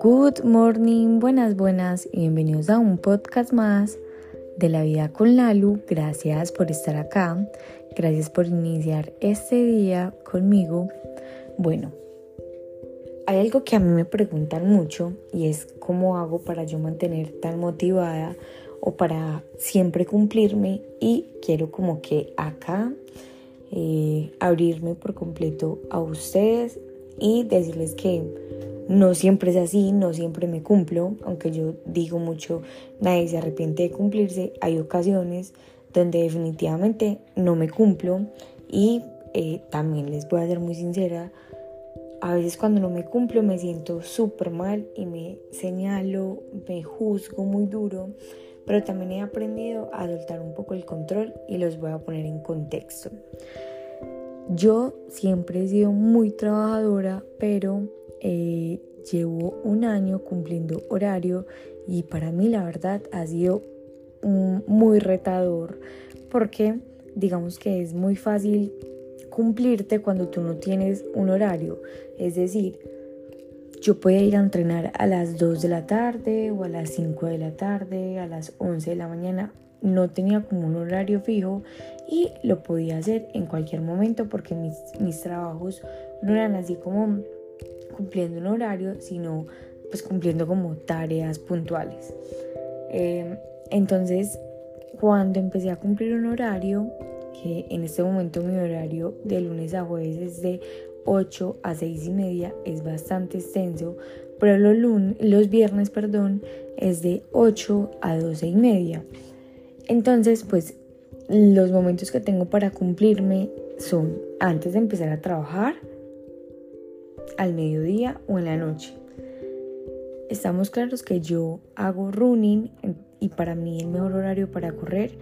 Good morning, buenas, buenas y bienvenidos a un podcast más de la vida con Lalu. Gracias por estar acá, gracias por iniciar este día conmigo. Bueno, hay algo que a mí me preguntan mucho y es cómo hago para yo mantener tan motivada o para siempre cumplirme y quiero como que acá eh, abrirme por completo a ustedes y decirles que no siempre es así, no siempre me cumplo, aunque yo digo mucho, nadie se arrepiente de cumplirse, hay ocasiones donde definitivamente no me cumplo. Y eh, también les voy a ser muy sincera, a veces cuando no me cumplo me siento súper mal y me señalo, me juzgo muy duro. Pero también he aprendido a soltar un poco el control y los voy a poner en contexto. Yo siempre he sido muy trabajadora, pero eh, llevo un año cumpliendo horario y para mí la verdad ha sido muy retador porque digamos que es muy fácil cumplirte cuando tú no tienes un horario. Es decir, yo podía ir a entrenar a las 2 de la tarde o a las 5 de la tarde, a las 11 de la mañana. No tenía como un horario fijo y lo podía hacer en cualquier momento porque mis, mis trabajos no eran así como cumpliendo un horario, sino pues cumpliendo como tareas puntuales. Em, entonces, cuando empecé a cumplir un horario, que en este momento mi horario de lunes a jueves es de 8 a 6 y media es bastante extenso, pero los, lunes, los viernes perdón, es de 8 a 12 y media. Entonces, pues los momentos que tengo para cumplirme son antes de empezar a trabajar, al mediodía o en la noche. Estamos claros que yo hago running y para mí el mejor horario para correr,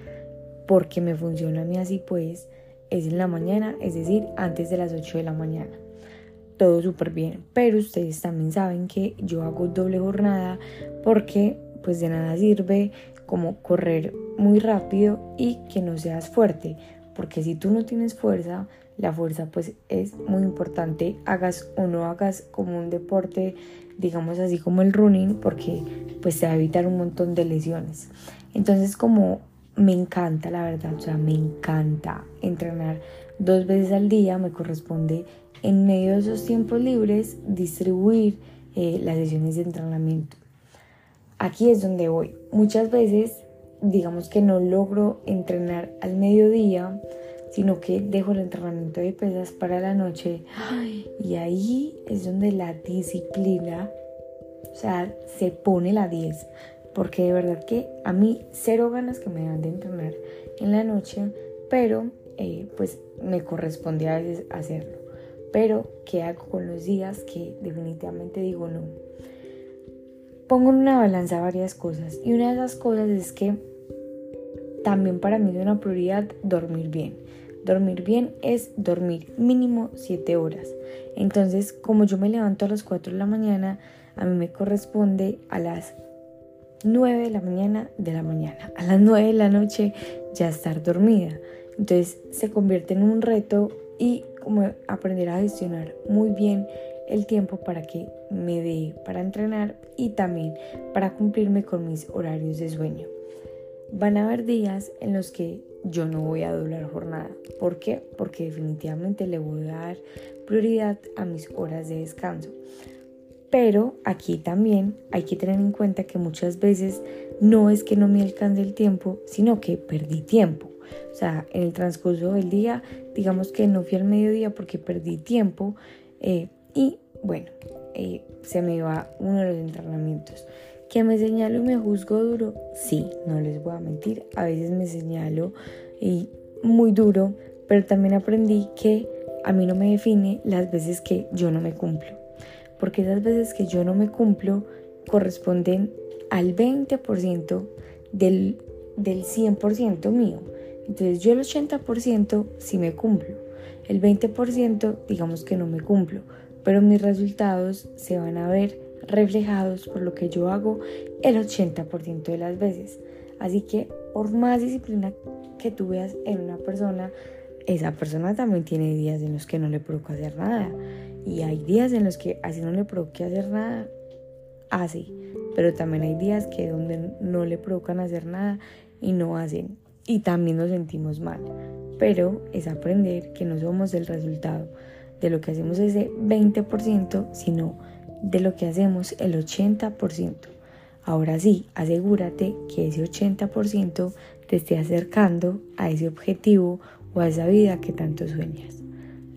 porque me funciona a mí así pues, es en la mañana, es decir, antes de las 8 de la mañana. Todo súper bien, pero ustedes también saben que yo hago doble jornada porque pues de nada sirve como correr muy rápido y que no seas fuerte, porque si tú no tienes fuerza, la fuerza pues es muy importante, hagas o no hagas como un deporte, digamos así como el running, porque pues te va a evitar un montón de lesiones. Entonces como me encanta, la verdad, o sea, me encanta entrenar dos veces al día, me corresponde en medio de esos tiempos libres distribuir eh, las sesiones de entrenamiento. Aquí es donde voy. Muchas veces, digamos que no logro entrenar al mediodía, sino que dejo el entrenamiento de pesas para la noche. Y ahí es donde la disciplina, o sea, se pone la 10 porque de verdad que a mí cero ganas que me dan de entrenar en la noche, pero eh, pues me corresponde a veces hacerlo. Pero, ¿qué hago con los días que definitivamente digo no? Pongo en una balanza varias cosas y una de esas cosas es que también para mí es una prioridad dormir bien. Dormir bien es dormir mínimo 7 horas. Entonces, como yo me levanto a las 4 de la mañana, a mí me corresponde a las 9 de la mañana de la mañana. A las 9 de la noche ya estar dormida. Entonces se convierte en un reto y como aprender a gestionar muy bien el tiempo para que me dé para entrenar y también para cumplirme con mis horarios de sueño. Van a haber días en los que yo no voy a doblar jornada. ¿Por qué? Porque definitivamente le voy a dar prioridad a mis horas de descanso. Pero aquí también hay que tener en cuenta que muchas veces no es que no me alcance el tiempo, sino que perdí tiempo. O sea, en el transcurso del día, digamos que no fui al mediodía porque perdí tiempo eh, y bueno, eh, se me va uno de los entrenamientos. ¿Que me señalo y me juzgo duro? Sí, no les voy a mentir. A veces me señalo y muy duro, pero también aprendí que a mí no me define las veces que yo no me cumplo porque esas veces que yo no me cumplo corresponden al 20% del, del 100% mío. Entonces yo el 80% sí me cumplo, el 20% digamos que no me cumplo, pero mis resultados se van a ver reflejados por lo que yo hago el 80% de las veces. Así que por más disciplina que tú veas en una persona, esa persona también tiene días en los que no le provoca hacer nada. Y hay días en los que así no le provoca hacer nada, hace. Pero también hay días que donde no le provocan hacer nada y no hacen. Y también nos sentimos mal. Pero es aprender que no somos el resultado de lo que hacemos ese 20%, sino de lo que hacemos el 80%. Ahora sí, asegúrate que ese 80% te esté acercando a ese objetivo o a esa vida que tanto sueñas.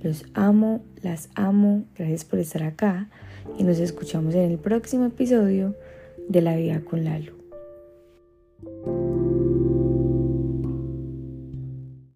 Los amo, las amo, gracias por estar acá y nos escuchamos en el próximo episodio de La vida con Lalo.